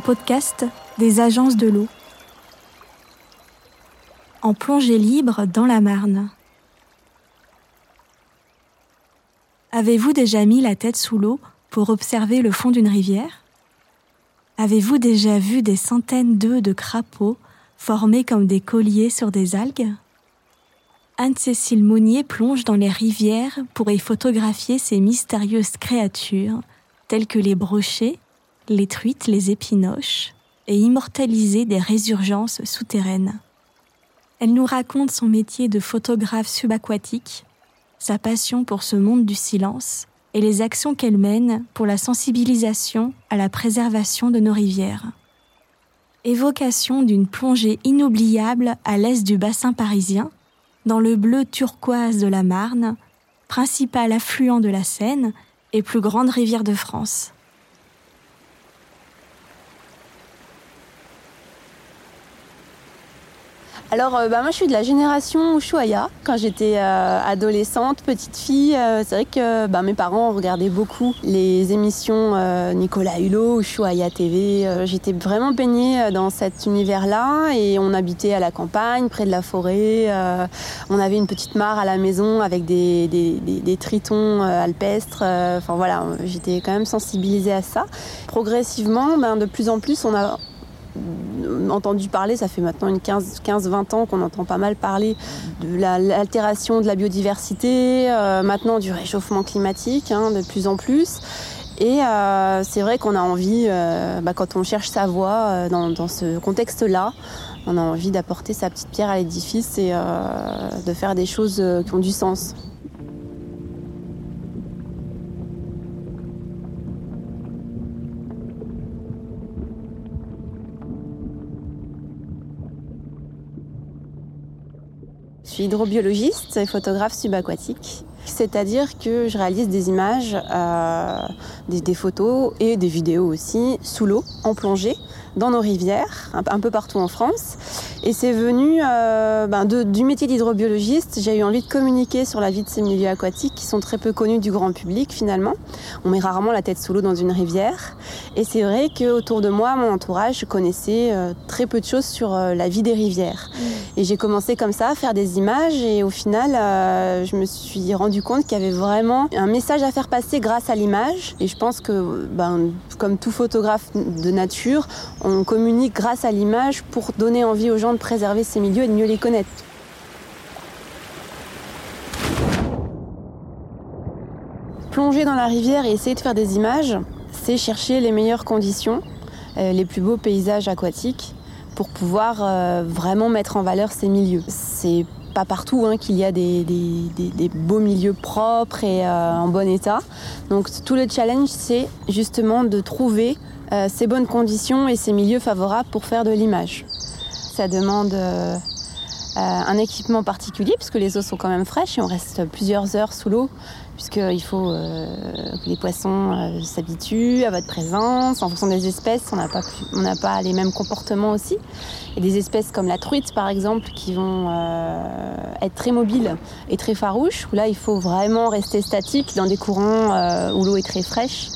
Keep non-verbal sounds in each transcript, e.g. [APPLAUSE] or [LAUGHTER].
Podcast des agences de l'eau. En plongée libre dans la Marne. Avez-vous déjà mis la tête sous l'eau pour observer le fond d'une rivière? Avez-vous déjà vu des centaines d'œufs de crapauds formés comme des colliers sur des algues? Anne-Cécile Monnier plonge dans les rivières pour y photographier ces mystérieuses créatures telles que les brochets, les truites, les épinoches, et immortaliser des résurgences souterraines. Elle nous raconte son métier de photographe subaquatique, sa passion pour ce monde du silence et les actions qu'elle mène pour la sensibilisation à la préservation de nos rivières. Évocation d'une plongée inoubliable à l'est du bassin parisien, dans le bleu turquoise de la Marne, principal affluent de la Seine et plus grande rivière de France. Alors, euh, bah, moi, je suis de la génération Ushuaïa. Quand j'étais euh, adolescente, petite fille, euh, c'est vrai que bah, mes parents regardaient beaucoup les émissions Nicolas Hulot, Ushuaïa TV. j'étais vraiment baignée dans cet univers-là et on habitait à la campagne, près de la forêt. on avait une petite mare à la maison avec des, tritons alpestres. Enfin voilà, j'étais quand même sensibilisée à ça. Progressivement, ben, de plus en plus, on a entendu parler, ça fait maintenant une 15-20 ans qu'on entend pas mal parler de l'altération de la biodiversité, euh, maintenant du réchauffement climatique hein, de plus en plus. Et euh, c'est vrai qu'on a envie, euh, bah, quand on cherche sa voie dans, ce contexte-là, on a envie d'apporter sa petite pierre à l'édifice et de faire des choses qui ont du sens. Je suis hydrobiologiste et photographe subaquatique. C'est-à-dire que je réalise des images, euh, des, photos et des vidéos aussi sous l'eau, en plongée, dans nos rivières, un, peu partout en France. Et c'est venu euh, ben du métier d'hydrobiologiste. J'ai eu envie de communiquer sur la vie de ces milieux aquatiques qui sont très peu connus du grand public finalement. On met rarement la tête sous l'eau dans une rivière. Et c'est vrai qu'autour de moi, mon entourage, connaissait euh, très peu de choses sur euh, la vie des rivières. Mmh. Et j'ai commencé comme ça à faire des images et au final, je me suis rendu compte qu'il y avait vraiment un message à faire passer grâce à l'image. Et je pense que, ben, comme tout photographe de nature, on communique grâce à l'image pour donner envie aux gens de préserver ces milieux et de mieux les connaître. Plonger dans la rivière et essayer de faire des images, c'est chercher les meilleures conditions, euh, les plus beaux paysages aquatiques pour pouvoir euh, vraiment mettre en valeur ces milieux. C'est pas partout hein, qu'il y a des, beaux milieux propres et euh, en bon état. Donc tout le challenge, c'est justement de trouver ces bonnes conditions et ces milieux favorables pour faire de l'image. Ça demande euh, euh, un équipement particulier puisque les eaux sont quand même fraîches et on reste plusieurs heures sous l'eau puisqu'il faut euh, que les poissons s'habituent à votre présence. En fonction des espèces, on n'a pas, pas les mêmes comportements aussi. A des espèces comme la truite par exemple qui vont être très mobiles et très farouches où là il faut vraiment rester statique dans des courants où l'eau est très fraîche.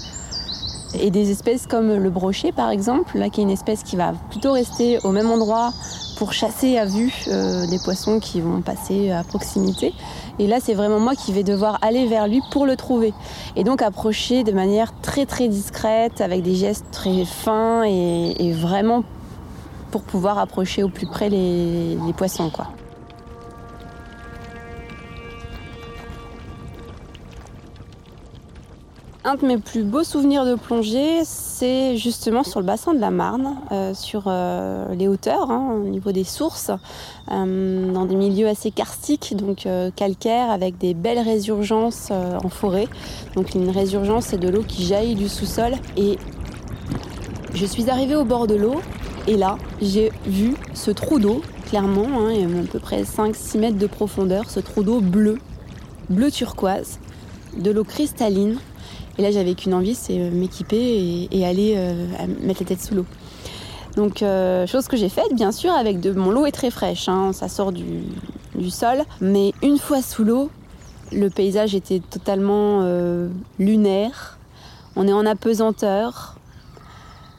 Et des espèces comme le brochet par exemple, là qui est une espèce qui va plutôt rester au même endroit pour chasser à vue euh, des poissons qui vont passer à proximité. Et là, c'est vraiment moi qui vais devoir aller vers lui pour le trouver. Et donc approcher de manière très très discrète, avec des gestes très fins et, vraiment pour pouvoir approcher au plus près les, les poissons. quoi. Un de mes plus beaux souvenirs de plongée, c'est justement sur le bassin de la Marne, euh, sur euh, les hauteurs, hein, au niveau des sources, euh, dans des milieux assez karstiques, donc calcaires, avec des belles résurgences en forêt. Donc une résurgence, c'est de l'eau qui jaillit du sous-sol. Et je suis arrivée au bord de l'eau, et là, j'ai vu ce trou d'eau, clairement, il y a à peu près 5-6 mètres de profondeur, ce trou d'eau bleu, bleu turquoise, de l'eau cristalline et là, j'avais qu'une envie, c'est euh, m'équiper et, aller euh, mettre la tête sous l'eau. Donc, euh, chose que j'ai faite, bien sûr, avec de mon l'eau est très fraîche, hein, ça sort du, sol. Mais une fois sous l'eau, le paysage était totalement lunaire. On est en apesanteur.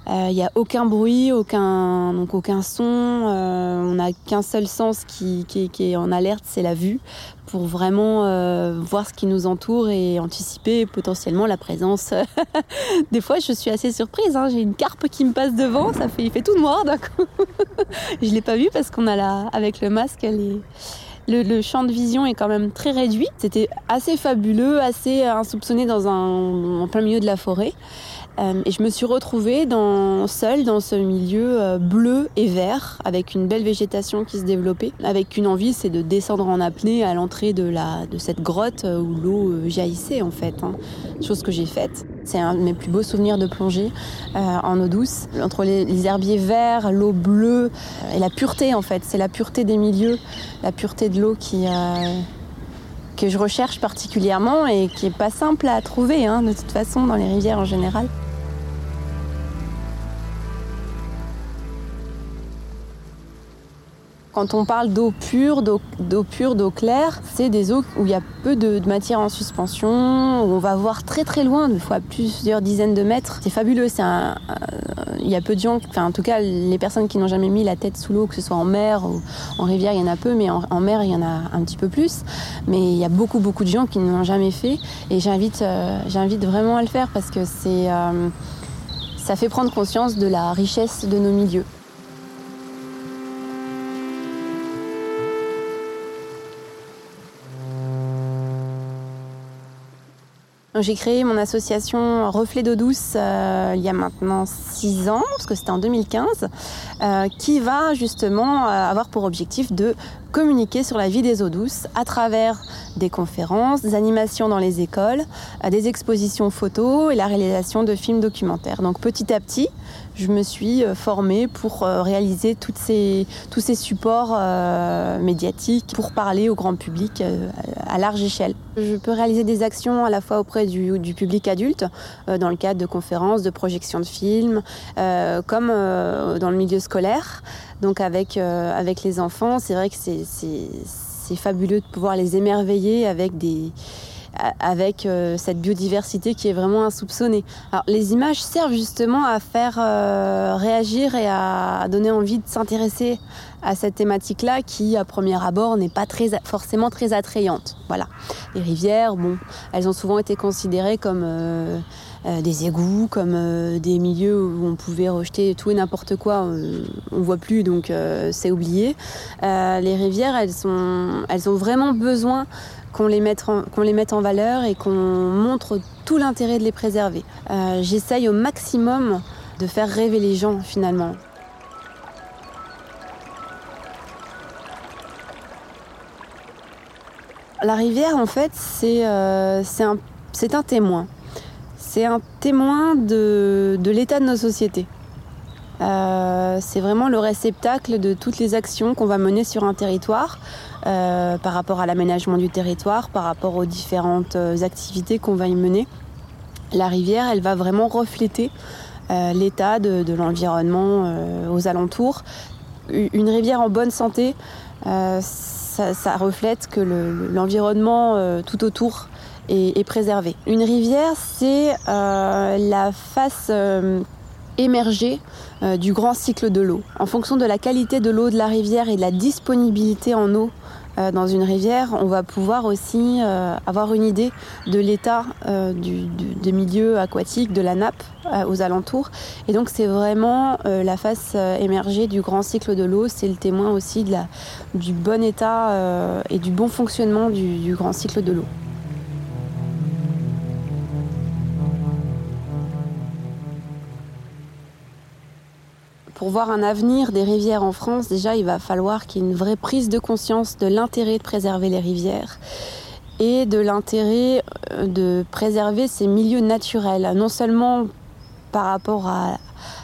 Il n'y a aucun bruit, aucun, donc aucun son. on n'a qu'un seul sens qui, est en alerte, c'est la vue, pour vraiment voir ce qui nous entoure et anticiper potentiellement la présence. [LAUGHS] Des fois, je suis assez surprise. Hein. J'ai une carpe qui me passe devant, ça fait, il fait tout noir d'un coup. [LAUGHS] je l'ai pas vu parce qu'on a avec le masque, est le, champ de vision est quand même très réduit. C'était assez fabuleux, assez insoupçonné dans un, en plein milieu de la forêt. Euh, et je me suis retrouvée seule dans ce milieu euh, bleu et vert, avec une belle végétation qui se développait, avec une envie, c'est de descendre en apnée à l'entrée de, cette grotte euh, où l'eau jaillissait en fait. Hein. Chose que j'ai faite. C'est un de mes plus beaux souvenirs de plongée en eau douce. Entre les, herbiers verts, l'eau bleue et la pureté en fait. C'est la pureté des milieux, la pureté de l'eau qui que je recherche particulièrement et qui est pas simple à trouver hein, de toute façon dans les rivières en général. Quand on parle d'eau pure, d'eau pure, d'eau claire, c'est des eaux où il y a peu de, matière en suspension, où on va voir très très loin, des fois plusieurs dizaines de mètres. C'est fabuleux. Il y a peu de gens, enfin en tout cas les personnes qui n'ont jamais mis la tête sous l'eau, que ce soit en mer ou en rivière, il y en a peu, mais en, mer il y en a un petit peu plus. Mais il y a beaucoup beaucoup de gens qui ne l'ont jamais fait, et j'invite, euh, j'invite vraiment à le faire parce que c'est, euh, ça fait prendre conscience de la richesse de nos milieux. J'ai créé mon association Reflet d'eau douce euh, il y a maintenant 6 ans, parce que c'était en 2015, euh, qui va justement euh, avoir pour objectif de communiquer sur la vie des eaux douces à travers des conférences, des animations dans les écoles, des expositions photos et la réalisation de films documentaires. Donc petit à petit, je me suis formée pour réaliser ces, tous ces supports médiatiques pour parler au grand public à large échelle. Je peux réaliser des actions à la fois auprès du, public adulte, dans le cadre de conférences, de projections de films, comme dans le milieu scolaire. Donc avec, avec les enfants, c'est vrai que c'est fabuleux de pouvoir les émerveiller avec des avec euh, cette biodiversité qui est vraiment insoupçonnée. Alors, les images servent justement à faire euh, réagir et à donner envie de s'intéresser à cette thématique-là qui, à premier abord, n'est pas forcément très attrayante. Voilà. Les rivières, bon, elles ont souvent été considérées comme euh, des égouts, comme des milieux où on pouvait rejeter tout et n'importe quoi. on voit plus, donc c'est oublié. les rivières, elles ont vraiment besoin qu'on les, mette en, valeur et qu'on montre tout l'intérêt de les préserver. Euh, j'essaye au maximum de faire rêver les gens finalement. La rivière, en fait, c'est euh, un, témoin. C'est un témoin de l'état de nos sociétés. Euh, c'est vraiment le réceptacle de toutes les actions qu'on va mener sur un territoire euh, par rapport à l'aménagement du territoire, par rapport aux différentes euh, activités qu'on va y mener. La rivière, elle va vraiment refléter l'état de, l'environnement aux alentours. Une rivière en bonne santé, ça, reflète que l'environnement tout autour est, préservé. Une rivière, c'est la face émerger euh, du grand cycle de l'eau. En fonction de la qualité de l'eau de la rivière et de la disponibilité en eau euh, dans une rivière, on va pouvoir aussi euh, avoir une idée de l'état des milieux aquatiques, de la nappe aux alentours. Et donc c'est vraiment la face émergée du grand cycle de l'eau, c'est le témoin aussi du bon état et du bon fonctionnement du grand cycle de l'eau. Pour voir un avenir des rivières en France, déjà, il va falloir qu'il y ait une vraie prise de conscience de l'intérêt de préserver les rivières et de l'intérêt euh, de préserver ces milieux naturels, non seulement par rapport à,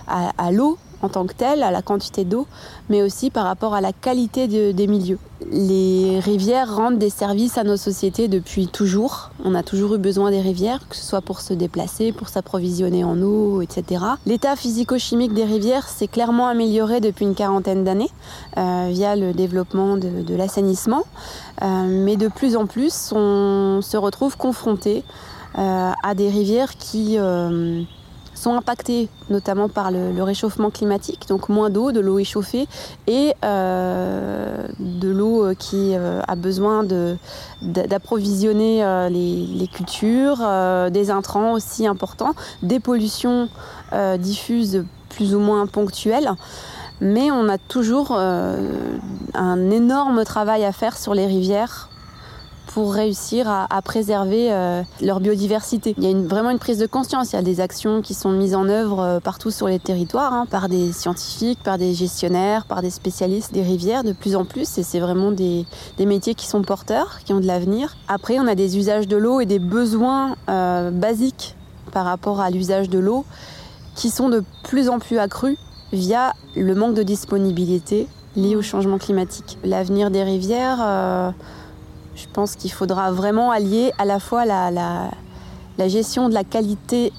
à l'eau, en tant que telle, à la quantité d'eau, mais aussi par rapport à la qualité des milieux. Les rivières rendent des services à nos sociétés depuis toujours. On a toujours eu besoin des rivières, que ce soit pour se déplacer, pour s'approvisionner en eau, etc. L'état physico-chimique des rivières s'est clairement amélioré depuis une quarantaine d'années euh, via le développement de, l'assainissement. Euh, mais de plus en plus, on se retrouve confronté euh, à des rivières qui sont impactés notamment par le, réchauffement climatique, donc moins d'eau, de l'eau échauffée et euh, de l'eau qui euh, a besoin d'approvisionner euh, les, cultures, des intrants aussi importants, des pollutions diffuses plus ou moins ponctuelles. Mais on a toujours un énorme travail à faire sur les rivières pour réussir à, préserver euh, leur biodiversité. Il y a vraiment une prise de conscience, il y a des actions qui sont mises en œuvre euh, partout sur les territoires, hein, par des scientifiques, par des gestionnaires, par des spécialistes des rivières de plus en plus, et c'est vraiment des, métiers qui sont porteurs, qui ont de l'avenir. Après, on a des usages de l'eau et des besoins euh, basiques par rapport à l'usage de l'eau qui sont de plus en plus accrus via le manque de disponibilité lié au changement climatique. L'avenir des rivières... Je pense qu'il faudra vraiment allier à la fois la, la, gestion de la qualité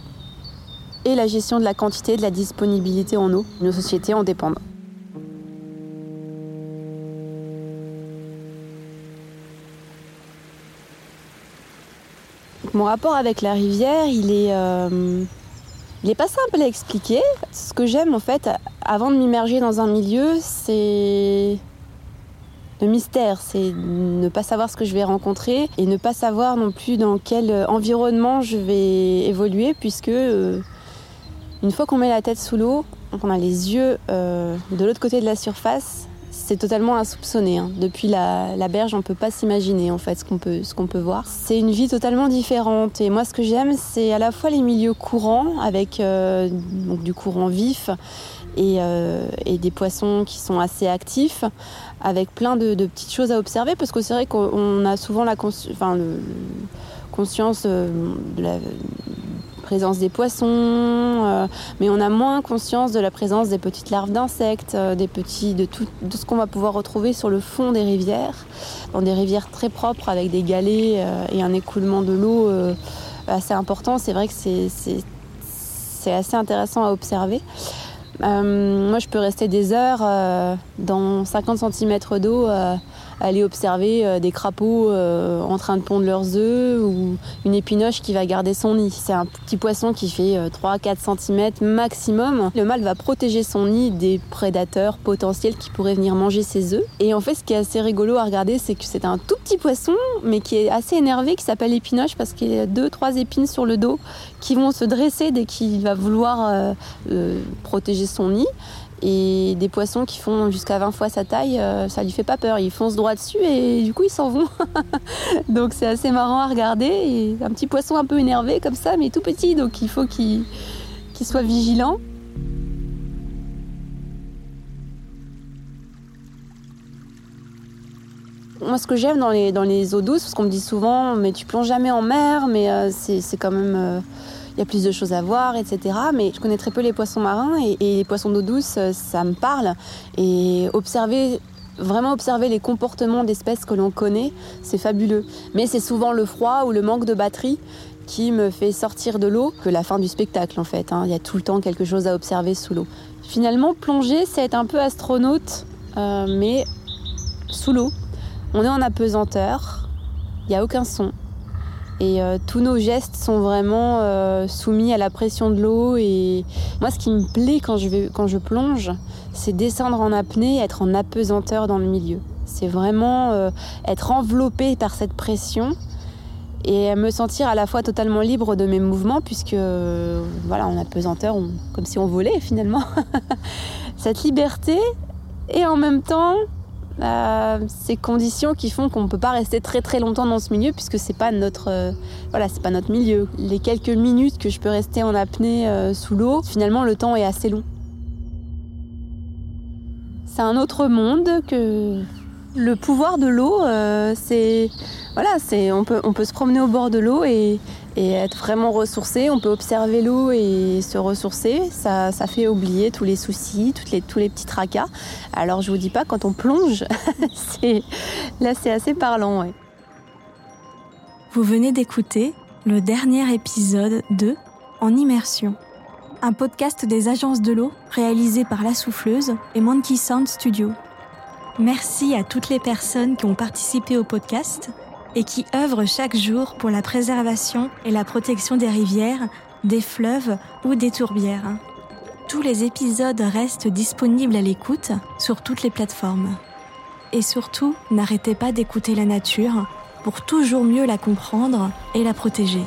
et la gestion de la quantité de la disponibilité en eau. Nos sociétés en dépendent. Mon rapport avec la rivière, il est, euh, il est pas simple à expliquer. Ce que j'aime en fait, avant de m'immerger dans un milieu, c'est le mystère, c'est ne pas savoir ce que je vais rencontrer et ne pas savoir non plus dans quel environnement je vais évoluer, puisque euh, une fois qu'on met la tête sous l'eau, qu'on a les yeux euh, de l'autre côté de la surface, c'est totalement insoupçonné. Hein. Depuis la, berge, on ne peut pas s'imaginer en fait ce qu'on peut, peut voir. C'est une vie totalement différente. Et moi, ce que j'aime, c'est à la fois les milieux courants, avec euh, donc, du courant vif, euh, et, des poissons qui sont assez actifs, avec plein de, petites choses à observer, parce que c'est vrai qu'on a souvent la enfin, le, conscience euh, de la présence des poissons, euh, mais on a moins conscience de la présence des petites larves d'insectes, des petits, de tout, de ce qu'on va pouvoir retrouver sur le fond des rivières, dans des rivières très propres avec des galets et un écoulement de l'eau assez important. C'est vrai que c'est assez intéressant à observer. Euh, moi, je peux rester des heures euh, dans 50 cm d'eau euh, aller observer euh, des crapauds euh, en train de pondre leurs œufs ou une épinoche qui va garder son nid. C'est un petit poisson qui fait 3-4 euh, cm maximum. Le mâle va protéger son nid des prédateurs potentiels qui pourraient venir manger ses œufs. Et en fait, ce qui est assez rigolo à regarder, c'est que c'est un tout petit poisson, mais qui est assez énervé, qui s'appelle épinoche parce qu'il a deux, trois épines sur le dos qui vont se dresser dès qu'il va vouloir protéger son nid. Et des poissons qui font jusqu'à 20 fois sa taille, euh, ça lui fait pas peur. Ils foncent droit dessus et du coup ils s'en vont. [LAUGHS] donc c'est assez marrant à regarder. Un petit poisson un peu énervé comme ça, mais tout petit, donc il faut qu'il soit vigilant. Moi, ce que j'aime dans les, dans les eaux douces, parce qu'on me dit souvent, mais tu plonges jamais en mer, mais euh, c'est quand même. Euh, il y a plus de choses à voir, etc. Mais je connais très peu les poissons marins et, les poissons d'eau douce, euh, ça me parle. Et observer vraiment observer les comportements d'espèces que l'on connaît, c'est fabuleux. Mais c'est souvent le froid ou le manque de batterie qui me fait sortir de l'eau que la fin du spectacle en fait. Hein. Il y a tout le temps quelque chose à observer sous l'eau. Finalement, plonger, c'est être un peu astronaute, euh, mais sous l'eau. On est en apesanteur, il n'y a aucun son. Et euh, tous nos gestes sont vraiment euh, soumis à la pression de l'eau. Et moi, ce qui me plaît quand je, vais, quand je plonge, c'est descendre en apnée, être en apesanteur dans le milieu. C'est vraiment euh, être enveloppé par cette pression et me sentir à la fois totalement libre de mes mouvements, puisque voilà, en apesanteur, comme si on volait finalement. [LAUGHS] cette liberté et en même temps euh, ces conditions qui font qu'on ne peut pas rester très très longtemps dans ce milieu puisque c'est pas notre euh, voilà pas notre milieu. Les quelques minutes que je peux rester en apnée euh, sous l'eau, finalement le temps est assez long. C'est un autre monde que le pouvoir de l'eau, c'est voilà, on peut se promener au bord de l'eau et être vraiment ressourcé. On peut observer l'eau et se ressourcer. Ça, fait oublier tous les soucis, tous les petits tracas. Alors je vous dis pas, quand on plonge, [LAUGHS] là c'est assez parlant. Vous venez d'écouter le dernier épisode de En immersion, un podcast des agences de l'eau réalisé par La Souffleuse et Monkey Sound Studio. Merci à toutes les personnes qui ont participé au podcast et qui œuvrent chaque jour pour la préservation et la protection des rivières des fleuves ou des tourbières. Tous les épisodes restent disponibles à l'écoute sur toutes les plateformes. Et surtout, n'arrêtez pas d'écouter la nature pour toujours mieux la comprendre et la protéger.